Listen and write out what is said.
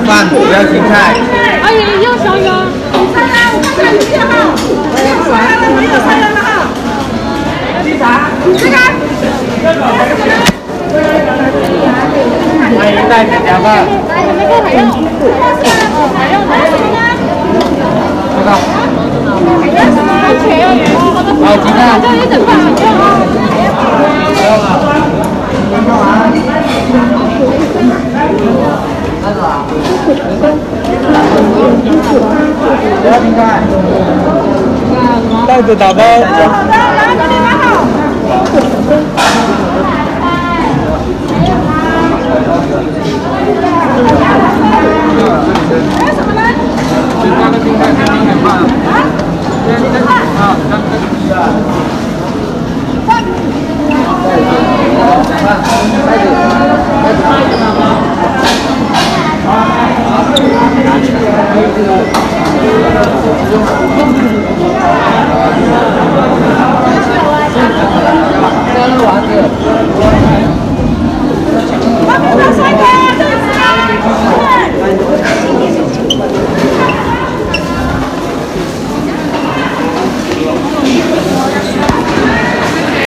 饭，不要青菜。阿姨要小看看，我看下有几号。没有三幺的号。要鸡杂。看看。这个是什么？阿姨带点凉拌。还有没有？还有，还有，还有呢？这个。多少钱？哦，鸡蛋。这一整块，没有啊？没有啊。不要停开。袋子打包。好的，拿这里拿好。还有什么呢？啊，啊，啊。丸子